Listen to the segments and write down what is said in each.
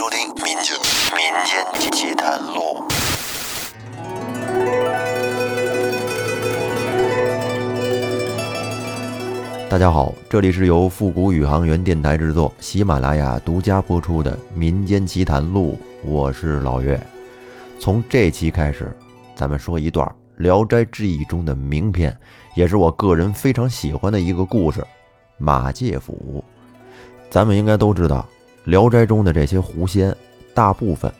收听《民间民间奇谈录》。大家好，这里是由复古宇航员电台制作、喜马拉雅独家播出的《民间奇谈录》，我是老岳。从这期开始，咱们说一段《聊斋志异》中的名篇，也是我个人非常喜欢的一个故事——马介甫。咱们应该都知道，《聊斋》中的这些狐仙，大部分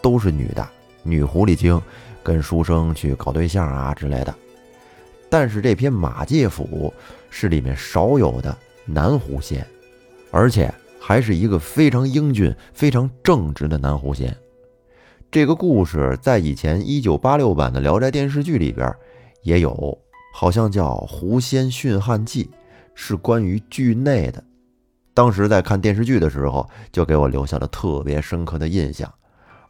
都是女的，女狐狸精，跟书生去搞对象啊之类的。但是这篇马介甫是里面少有的男狐仙，而且还是一个非常英俊、非常正直的男狐仙。这个故事在以前一九八六版的《聊斋》电视剧里边也有，好像叫《狐仙训汉记》，是关于剧内的。当时在看电视剧的时候，就给我留下了特别深刻的印象。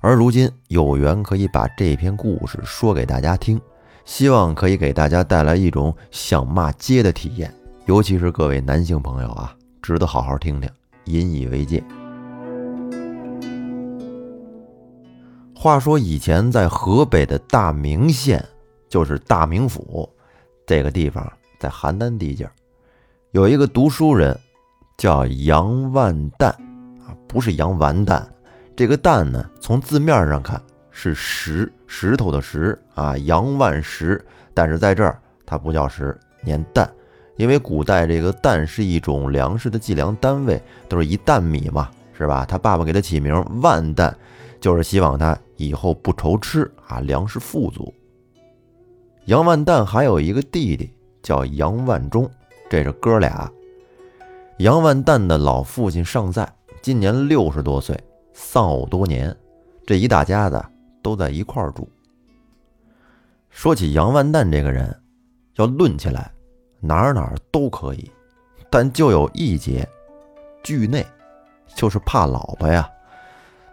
而如今有缘可以把这篇故事说给大家听，希望可以给大家带来一种想骂街的体验，尤其是各位男性朋友啊，值得好好听听，引以为戒。话说以前在河北的大名县，就是大名府这个地方，在邯郸地界，有一个读书人，叫杨万旦啊，不是杨完蛋。这个旦呢，从字面上看是石石头的石啊，杨万石。但是在这儿它不叫石，念蛋，因为古代这个蛋是一种粮食的计量单位，都是一担米嘛，是吧？他爸爸给他起名万担，就是希望他以后不愁吃啊，粮食富足。杨万旦还有一个弟弟叫杨万忠，这是哥俩。杨万旦的老父亲尚在，今年六十多岁，丧偶多年，这一大家子都在一块儿住。说起杨万旦这个人，要论起来，哪儿哪儿都可以，但就有一节，惧内，就是怕老婆呀。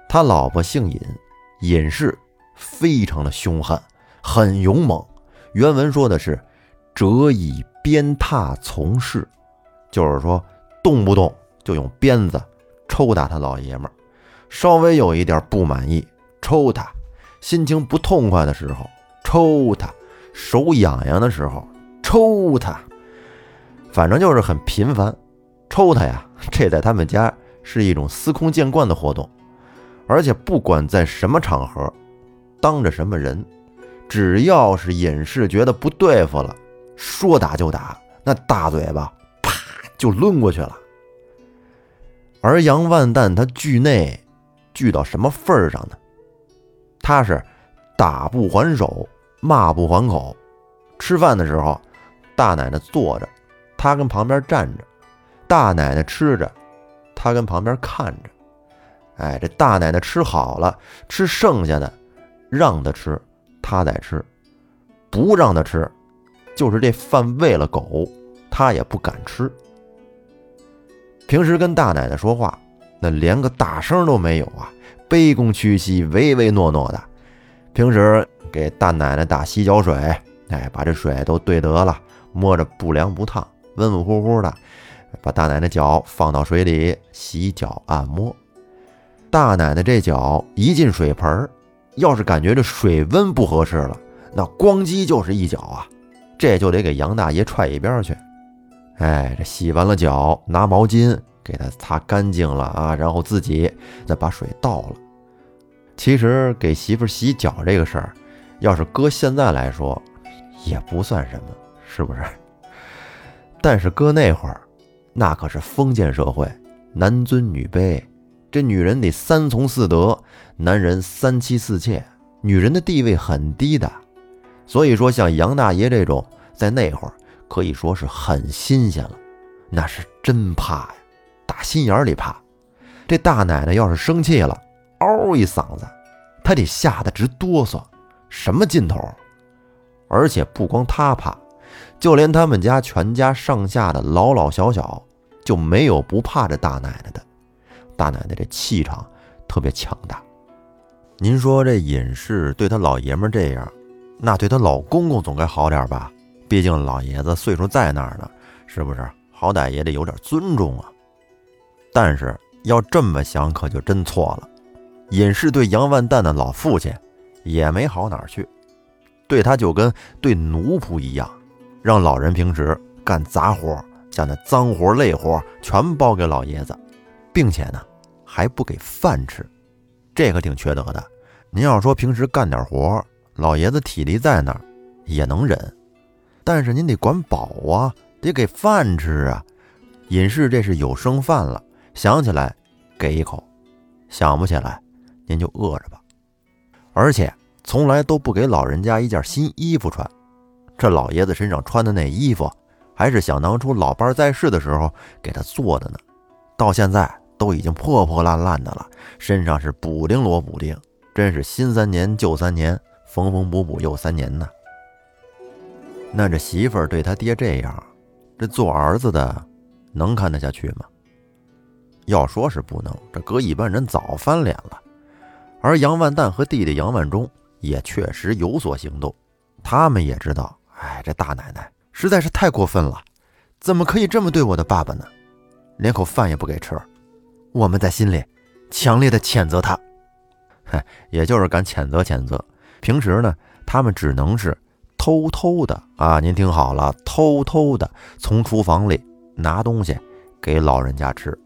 他老婆姓尹，尹氏非常的凶悍，很勇猛。原文说的是“折以鞭挞从事”，就是说动不动就用鞭子抽打他老爷们儿，稍微有一点不满意抽他，心情不痛快的时候。抽他，手痒痒的时候抽他，反正就是很频繁。抽他呀，这在他们家是一种司空见惯的活动，而且不管在什么场合，当着什么人，只要是隐士觉得不对付了，说打就打，那大嘴巴就抡过去了。而杨万旦他惧内，惧到什么份儿上呢？他是打不还手。骂不还口，吃饭的时候，大奶奶坐着，他跟旁边站着；大奶奶吃着，他跟旁边看着。哎，这大奶奶吃好了，吃剩下的，让他吃，他再吃；不让他吃，就是这饭喂了狗，他也不敢吃。平时跟大奶奶说话，那连个大声都没有啊，卑躬屈膝，唯唯诺诺的。平时。给大奶奶打洗脚水，哎，把这水都兑得了，摸着不凉不烫，温温乎乎的，把大奶奶脚放到水里洗脚按摩。大奶奶这脚一进水盆，要是感觉这水温不合适了，那咣叽就是一脚啊，这就得给杨大爷踹一边去。哎，这洗完了脚，拿毛巾给他擦干净了啊，然后自己再把水倒了。其实给媳妇洗脚这个事儿。要是搁现在来说，也不算什么，是不是？但是搁那会儿，那可是封建社会，男尊女卑，这女人得三从四德，男人三妻四妾，女人的地位很低的。所以说，像杨大爷这种，在那会儿可以说是很新鲜了，那是真怕呀，打心眼里怕。这大奶奶要是生气了，嗷一嗓子，她得吓得直哆嗦。什么劲头？而且不光他怕，就连他们家全家上下的老老小小，就没有不怕这大奶奶的。大奶奶这气场特别强大。您说这尹氏对她老爷们这样，那对她老公公总该好点吧？毕竟老爷子岁数在那儿呢，是不是？好歹也得有点尊重啊。但是要这么想，可就真错了。尹氏对杨万蛋的老父亲也没好哪儿去，对他就跟对奴仆一样，让老人平时干杂活，像那脏活累活全包给老爷子，并且呢还不给饭吃，这可挺缺德的。您要说平时干点活，老爷子体力在那儿也能忍，但是您得管饱啊，得给饭吃啊。隐士这是有剩饭了，想起来给一口，想不起来您就饿着吧。而且从来都不给老人家一件新衣服穿，这老爷子身上穿的那衣服还是想当初老伴在世的时候给他做的呢，到现在都已经破破烂烂的了，身上是补丁摞补丁。真是新三年旧三年，缝缝补补又三年呢。那这媳妇儿对他爹这样，这做儿子的能看得下去吗？要说是不能，这搁一般人早翻脸了。而杨万蛋和弟弟杨万忠也确实有所行动，他们也知道，哎，这大奶奶实在是太过分了，怎么可以这么对我的爸爸呢？连口饭也不给吃，我们在心里强烈的谴责他。嗨 也就是敢谴责谴责，平时呢，他们只能是偷偷的啊，您听好了，偷偷的从厨房里拿东西给老人家吃，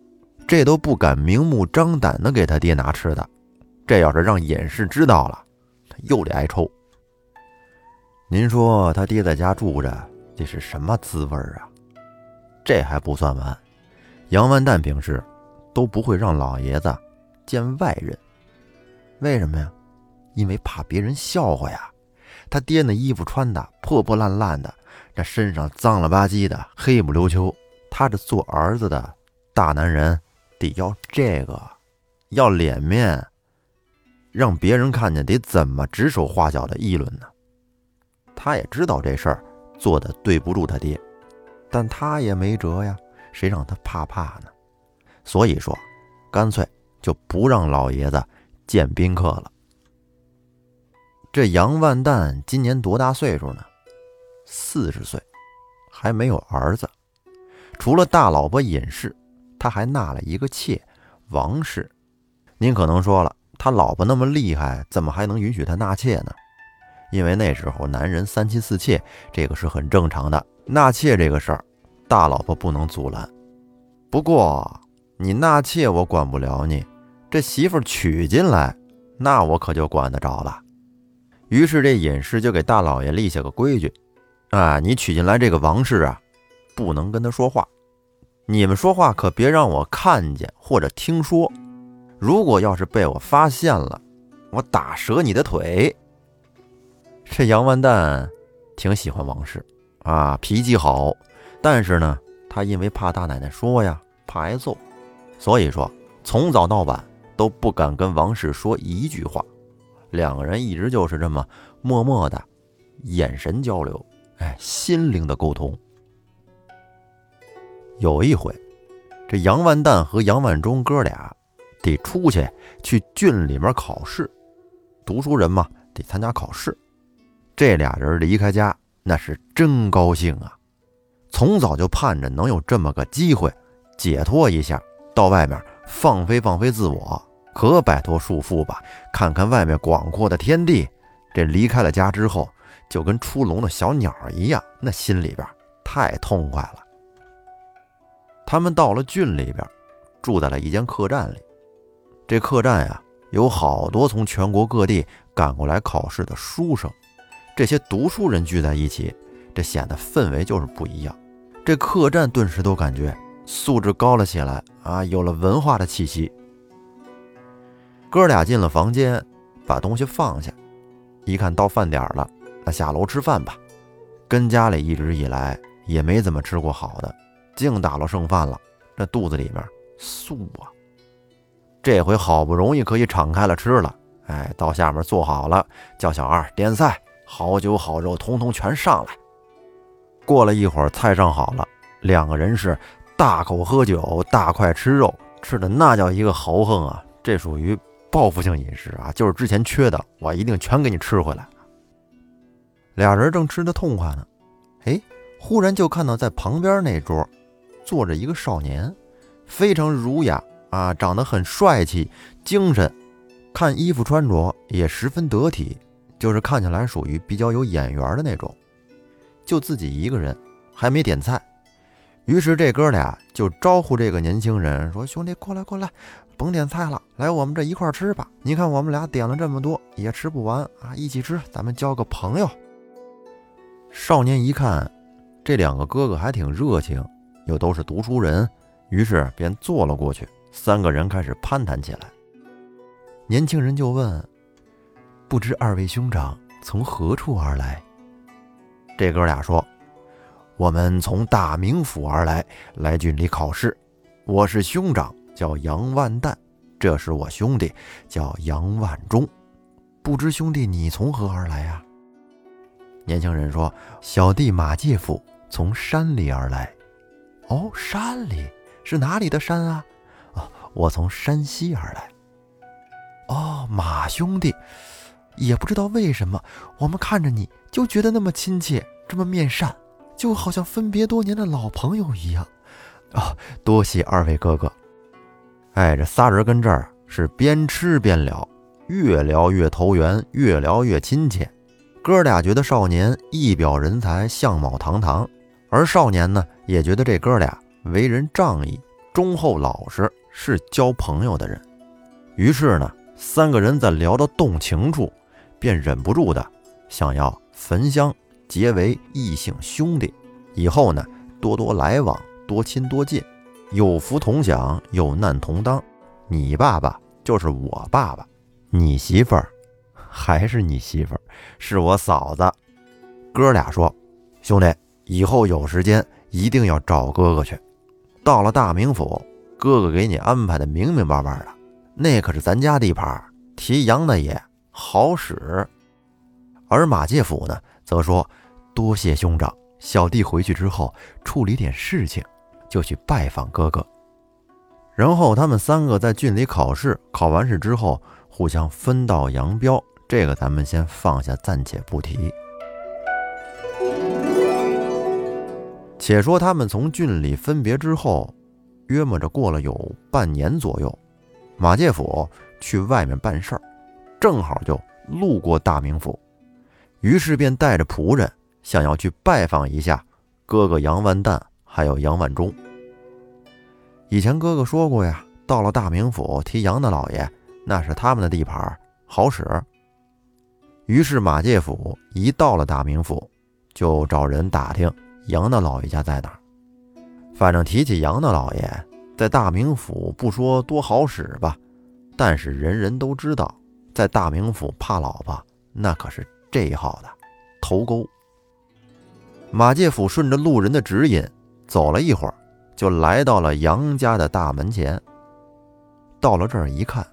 这都不敢明目张胆的给他爹拿吃的，这要是让隐士知道了，他又得挨抽。您说他爹在家住着，这是什么滋味啊？这还不算完，杨万蛋平时都不会让老爷子见外人。为什么呀？因为怕别人笑话呀。他爹那衣服穿的破破烂烂的，那身上脏了吧唧的，黑不溜秋。他这做儿子的大男人，得要这个，要脸面，让别人看见得怎么指手画脚的议论呢？他也知道这事儿做的对不住他爹，但他也没辙呀。谁让他怕怕呢？所以说，干脆就不让老爷子。见宾客了。这杨万蛋今年多大岁数呢？四十岁，还没有儿子。除了大老婆尹氏，他还纳了一个妾王氏。您可能说了，他老婆那么厉害，怎么还能允许他纳妾呢？因为那时候男人三妻四妾，这个是很正常的。纳妾这个事儿，大老婆不能阻拦。不过你纳妾，我管不了你。这媳妇娶进来，那我可就管得着了。于是这尹氏就给大老爷立下个规矩：啊，你娶进来这个王氏啊，不能跟他说话。你们说话可别让我看见或者听说。如果要是被我发现了，我打折你的腿。这杨万蛋挺喜欢王氏啊，脾气好，但是呢，他因为怕大奶奶说呀，怕挨揍，所以说从早到晚。都不敢跟王氏说一句话，两个人一直就是这么默默的眼神交流，哎，心灵的沟通。有一回，这杨万蛋和杨万忠哥俩得出去去郡里面考试，读书人嘛，得参加考试。这俩人离开家，那是真高兴啊！从早就盼着能有这么个机会，解脱一下，到外面放飞放飞自我。可摆脱束缚吧，看看外面广阔的天地。这离开了家之后，就跟出笼的小鸟一样，那心里边太痛快了。他们到了郡里边，住在了一间客栈里。这客栈呀，有好多从全国各地赶过来考试的书生，这些读书人聚在一起，这显得氛围就是不一样。这客栈顿时都感觉素质高了起来啊，有了文化的气息。哥俩进了房间，把东西放下，一看到饭点了，那下楼吃饭吧。跟家里一直以来也没怎么吃过好的，净打了剩饭了，这肚子里面素啊。这回好不容易可以敞开了吃了，哎，到下面坐好了，叫小二点菜，好酒好肉通通全上来。过了一会儿，菜上好了，两个人是大口喝酒，大块吃肉，吃的那叫一个豪横啊！这属于。报复性饮食啊，就是之前缺的，我一定全给你吃回来。俩人正吃得痛快呢，哎，忽然就看到在旁边那桌坐着一个少年，非常儒雅啊，长得很帅气、精神，看衣服穿着也十分得体，就是看起来属于比较有眼缘的那种。就自己一个人，还没点菜，于是这哥俩就招呼这个年轻人说：“兄弟，过来过来，甭点菜了，来我们这一块吃吧。你看我们俩点了这么多，也吃不完啊，一起吃，咱们交个朋友。”少年一看，这两个哥哥还挺热情，又都是读书人，于是便坐了过去。三个人开始攀谈起来。年轻人就问：“不知二位兄长从何处而来？”这哥俩说：“我们从大名府而来，来郡里考试。我是兄长，叫杨万旦；这是我兄弟，叫杨万忠。不知兄弟你从何而来呀？”年轻人说：“小弟马介甫从山里而来。”哦，山里是哪里的山啊？哦，我从山西而来。哦，马兄弟。也不知道为什么，我们看着你就觉得那么亲切，这么面善，就好像分别多年的老朋友一样。啊，多谢二位哥哥。哎，这仨人跟这儿是边吃边聊，越聊越投缘，越聊越亲切。哥俩觉得少年一表人才，相貌堂堂，而少年呢也觉得这哥俩为人仗义、忠厚老实，是交朋友的人。于是呢，三个人在聊到动情处。便忍不住的想要焚香结为异姓兄弟，以后呢多多来往，多亲多近，有福同享，有难同当。你爸爸就是我爸爸，你媳妇儿 还是你媳妇儿，是我嫂子。哥俩说：“兄弟，以后有时间一定要找哥哥去。到了大名府，哥哥给你安排的明明白白的，那可是咱家地盘，提杨大爷。”好使，而马介甫呢，则说：“多谢兄长，小弟回去之后处理点事情，就去拜访哥哥。”然后他们三个在郡里考试，考完试之后互相分道扬镳。这个咱们先放下，暂且不提。且说他们从郡里分别之后，约摸着过了有半年左右，马介甫去外面办事儿。正好就路过大名府，于是便带着仆人想要去拜访一下哥哥杨万旦，还有杨万忠。以前哥哥说过呀，到了大名府提杨大老爷，那是他们的地盘，好使。于是马介甫一到了大名府，就找人打听杨大老爷家在哪儿。反正提起杨大老爷，在大名府不说多好使吧，但是人人都知道。在大名府怕老婆，那可是这一号的头钩。马介甫顺着路人的指引走了一会儿，就来到了杨家的大门前。到了这儿一看，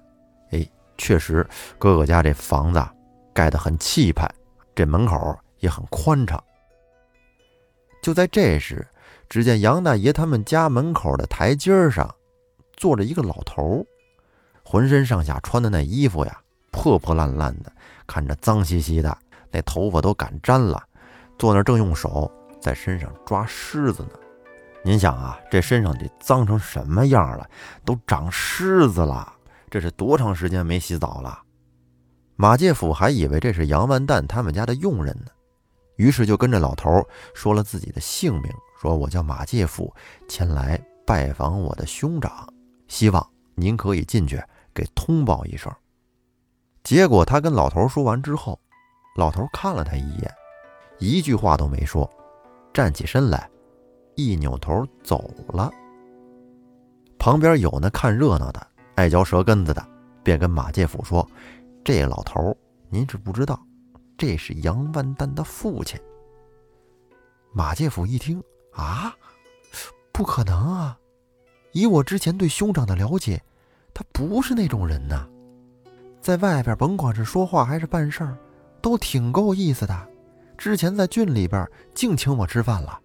哎，确实哥哥家这房子盖得很气派，这门口也很宽敞。就在这时，只见杨大爷他们家门口的台阶上坐着一个老头，浑身上下穿的那衣服呀。破破烂烂的，看着脏兮兮的，那头发都赶粘了，坐那儿正用手在身上抓虱子呢。您想啊，这身上得脏成什么样了？都长虱子了，这是多长时间没洗澡了？马介甫还以为这是杨万旦他们家的佣人呢，于是就跟着老头说了自己的姓名，说我叫马介甫，前来拜访我的兄长，希望您可以进去给通报一声。结果他跟老头说完之后，老头看了他一眼，一句话都没说，站起身来，一扭头走了。旁边有那看热闹的、爱嚼舌根子的，便跟马介甫说：“这老头，您是不知道，这是杨万丹的父亲。”马介甫一听啊，不可能啊！以我之前对兄长的了解，他不是那种人呐。在外边，甭管是说话还是办事儿，都挺够意思的。之前在郡里边，净请我吃饭了，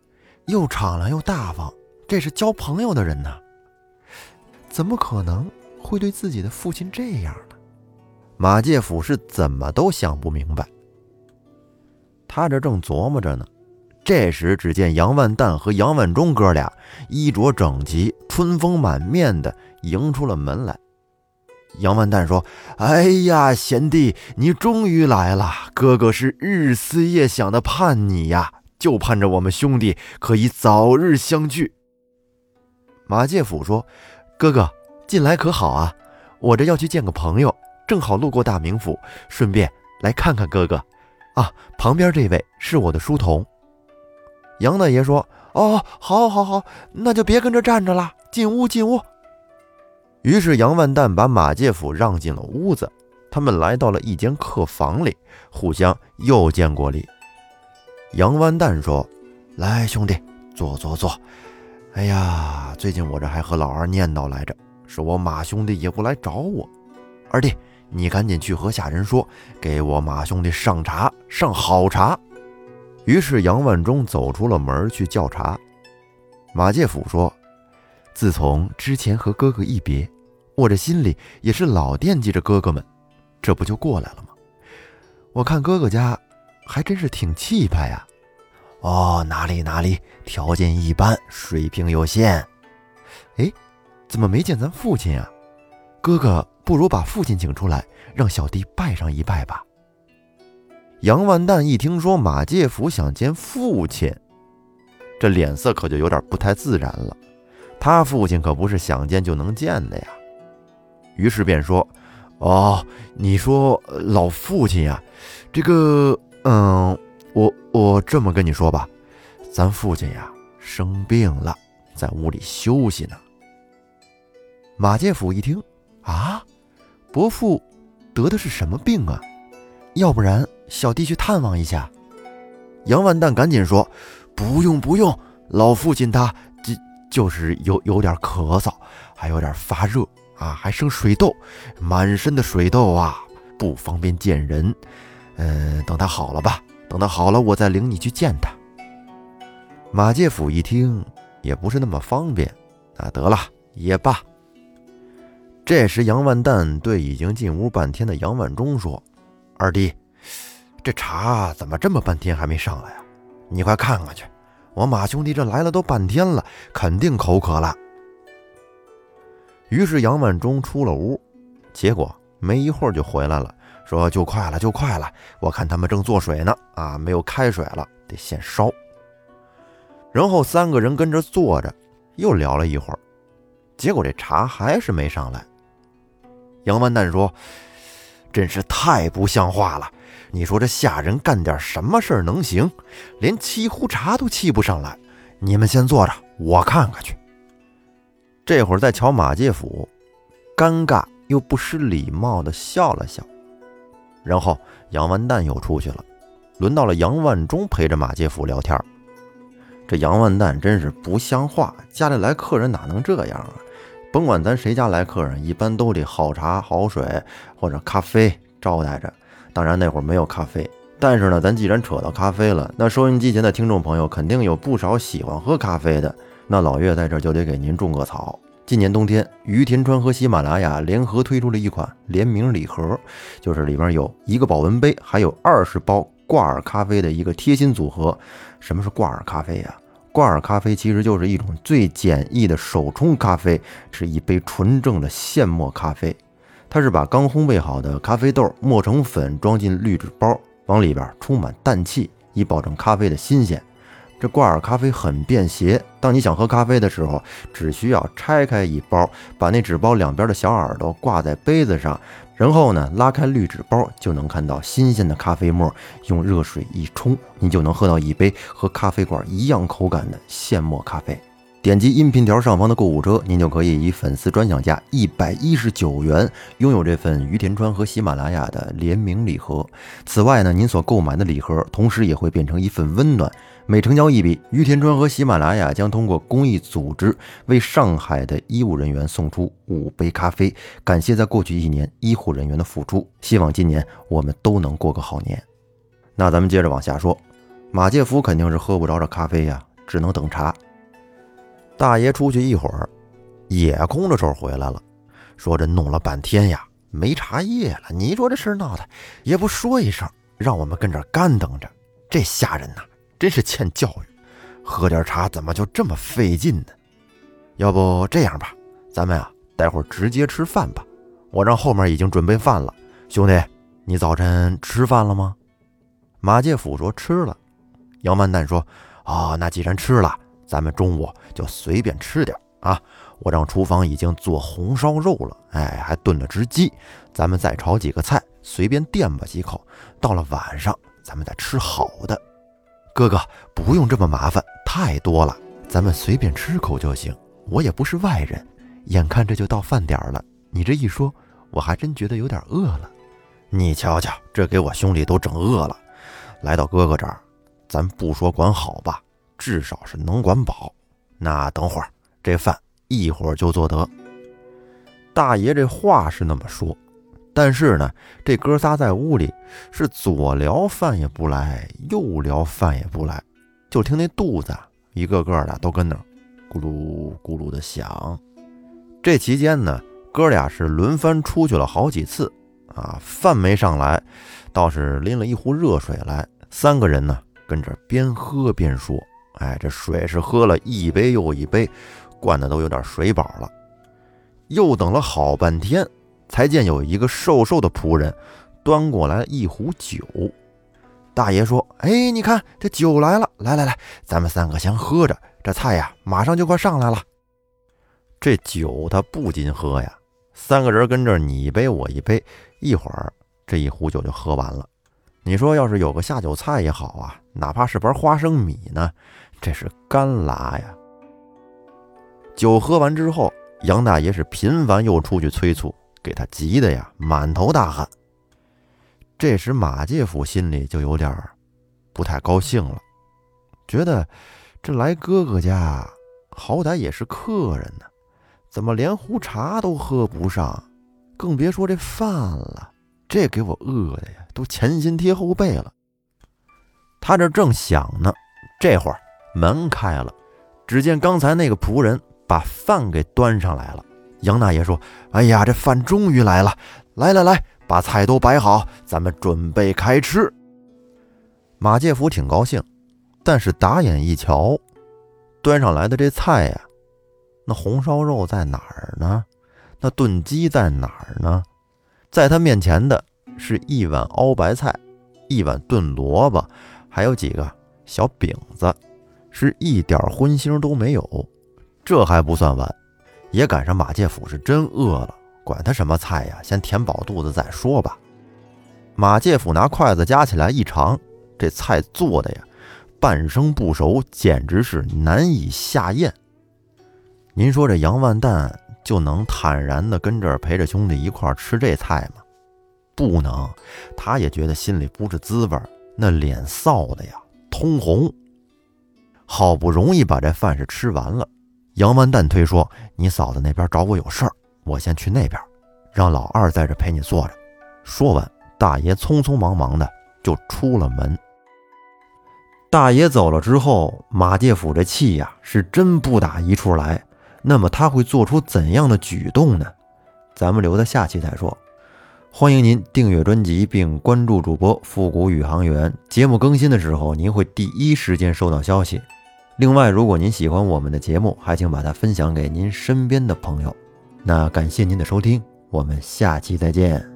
又敞亮又大方，这是交朋友的人呐。怎么可能会对自己的父亲这样呢？马介甫是怎么都想不明白。他这正琢磨着呢，这时只见杨万旦和杨万忠哥俩衣着整齐，春风满面的迎出了门来。杨万蛋说：“哎呀，贤弟，你终于来了！哥哥是日思夜想的盼你呀，就盼着我们兄弟可以早日相聚。”马介甫说：“哥哥近来可好啊？我这要去见个朋友，正好路过大名府，顺便来看看哥哥。啊，旁边这位是我的书童。”杨大爷说：“哦，好，好，好，那就别跟这站着了，进屋，进屋。”于是杨万蛋把马介甫让进了屋子，他们来到了一间客房里，互相又见过礼。杨万蛋说：“来，兄弟，坐坐坐。哎呀，最近我这还和老二念叨来着，说我马兄弟也不来找我。二弟，你赶紧去和下人说，给我马兄弟上茶，上好茶。”于是杨万忠走出了门去叫茶。马介甫说。自从之前和哥哥一别，我这心里也是老惦记着哥哥们，这不就过来了吗？我看哥哥家还真是挺气派呀。哦，哪里哪里，条件一般，水平有限。哎，怎么没见咱父亲呀？哥哥，不如把父亲请出来，让小弟拜上一拜吧。杨万蛋一听说马介甫想见父亲，这脸色可就有点不太自然了。他父亲可不是想见就能见的呀，于是便说：“哦，你说老父亲呀，这个……嗯，我我这么跟你说吧，咱父亲呀生病了，在屋里休息呢。”马介甫一听：“啊，伯父得的是什么病啊？要不然小弟去探望一下。”杨万蛋赶紧说：“不用不用，老父亲他……”就是有有点咳嗽，还有点发热啊，还生水痘，满身的水痘啊，不方便见人。嗯，等他好了吧，等他好了，我再领你去见他。马介甫一听，也不是那么方便，啊，得了，也罢。这时，杨万蛋对已经进屋半天的杨万忠说：“二弟，这茶怎么这么半天还没上来啊？你快看看去。”我马兄弟这来了都半天了，肯定口渴了。于是杨万忠出了屋，结果没一会儿就回来了，说：“就快了，就快了。我看他们正做水呢，啊，没有开水了，得先烧。”然后三个人跟着坐着，又聊了一会儿，结果这茶还是没上来。杨万蛋说：“真是太不像话了。”你说这下人干点什么事儿能行？连沏壶茶都沏不上来。你们先坐着，我看看去。这会儿在瞧马介甫，尴尬又不失礼貌的笑了笑。然后杨万蛋又出去了，轮到了杨万忠陪着马介甫聊天。这杨万蛋真是不像话，家里来客人哪能这样啊？甭管咱谁家来客人，一般都得好茶好水或者咖啡招待着。当然那会儿没有咖啡，但是呢，咱既然扯到咖啡了，那收音机前的听众朋友肯定有不少喜欢喝咖啡的。那老岳在这就得给您种个草。今年冬天，于田川和喜马拉雅联合推出了一款联名礼盒，就是里面有一个保温杯，还有二十包挂耳咖啡的一个贴心组合。什么是挂耳咖啡呀？挂耳咖啡其实就是一种最简易的手冲咖啡，是一杯纯正的现磨咖啡。它是把刚烘焙好的咖啡豆磨成粉，装进滤纸包，往里边充满氮气，以保证咖啡的新鲜。这挂耳咖啡很便携，当你想喝咖啡的时候，只需要拆开一包，把那纸包两边的小耳朵挂在杯子上，然后呢拉开滤纸包，就能看到新鲜的咖啡沫。用热水一冲，你就能喝到一杯和咖啡馆一样口感的现磨咖啡。点击音频条上方的购物车，您就可以以粉丝专享价一百一十九元拥有这份于田川和喜马拉雅的联名礼盒。此外呢，您所购买的礼盒同时也会变成一份温暖。每成交一笔，于田川和喜马拉雅将通过公益组织为上海的医务人员送出五杯咖啡，感谢在过去一年医护人员的付出。希望今年我们都能过个好年。那咱们接着往下说，马介夫肯定是喝不着这咖啡呀，只能等茶。大爷出去一会儿，也空着手回来了，说：“这弄了半天呀，没茶叶了。你说这事闹的，也不说一声，让我们跟这干等着。这下人呐，真是欠教育，喝点茶怎么就这么费劲呢？要不这样吧，咱们啊，待会儿直接吃饭吧。我让后面已经准备饭了。兄弟，你早晨吃饭了吗？马介甫说吃了。杨万蛋说：“哦，那既然吃了，咱们中午就随便吃点啊。我让厨房已经做红烧肉了，哎，还炖了只鸡，咱们再炒几个菜，随便垫吧几口。到了晚上，咱们再吃好的。哥哥不用这么麻烦，太多了，咱们随便吃口就行。我也不是外人，眼看这就到饭点了，你这一说，我还真觉得有点饿了。你瞧瞧，这给我兄弟都整饿了。来到哥哥这儿。”咱不说管好吧，至少是能管饱。那等会儿这饭一会儿就做得。大爷这话是那么说，但是呢，这哥仨在屋里是左聊饭也不来，右聊饭也不来，就听那肚子一个个的都跟那咕噜咕噜的响。这期间呢，哥俩是轮番出去了好几次啊，饭没上来，倒是拎了一壶热水来，三个人呢。跟着边喝边说：“哎，这水是喝了一杯又一杯，灌的都有点水饱了。”又等了好半天，才见有一个瘦瘦的仆人端过来一壶酒。大爷说：“哎，你看这酒来了，来来来，咱们三个先喝着，这菜呀马上就快上来了。”这酒他不禁喝呀，三个人跟这你一杯我一杯，一会儿这一壶酒就喝完了。你说要是有个下酒菜也好啊，哪怕是盘花生米呢，这是干拉呀。酒喝完之后，杨大爷是频繁又出去催促，给他急的呀满头大汗。这时马介甫心里就有点不太高兴了，觉得这来哥哥家，好歹也是客人呢，怎么连壶茶都喝不上，更别说这饭了。这给我饿的呀，都前心贴后背了。他这正想呢，这会儿门开了，只见刚才那个仆人把饭给端上来了。杨大爷说：“哎呀，这饭终于来了！来来来，把菜都摆好，咱们准备开吃。”马介甫挺高兴，但是打眼一瞧，端上来的这菜呀，那红烧肉在哪儿呢？那炖鸡在哪儿呢？在他面前的是一碗熬白菜，一碗炖萝卜，还有几个小饼子，是一点荤腥都没有。这还不算完，也赶上马介甫是真饿了，管他什么菜呀，先填饱肚子再说吧。马介甫拿筷子夹起来一尝，这菜做的呀，半生不熟，简直是难以下咽。您说这杨万蛋？就能坦然的跟这儿陪着兄弟一块儿吃这菜吗？不能，他也觉得心里不是滋味，那脸臊的呀通红。好不容易把这饭是吃完了，杨完蛋推说：“你嫂子那边找我有事儿，我先去那边，让老二在这陪你坐着。”说完，大爷匆匆忙忙的就出了门。大爷走了之后，马介甫这气呀是真不打一处来。那么他会做出怎样的举动呢？咱们留在下期再说。欢迎您订阅专辑并关注主播复古宇航员，节目更新的时候您会第一时间收到消息。另外，如果您喜欢我们的节目，还请把它分享给您身边的朋友。那感谢您的收听，我们下期再见。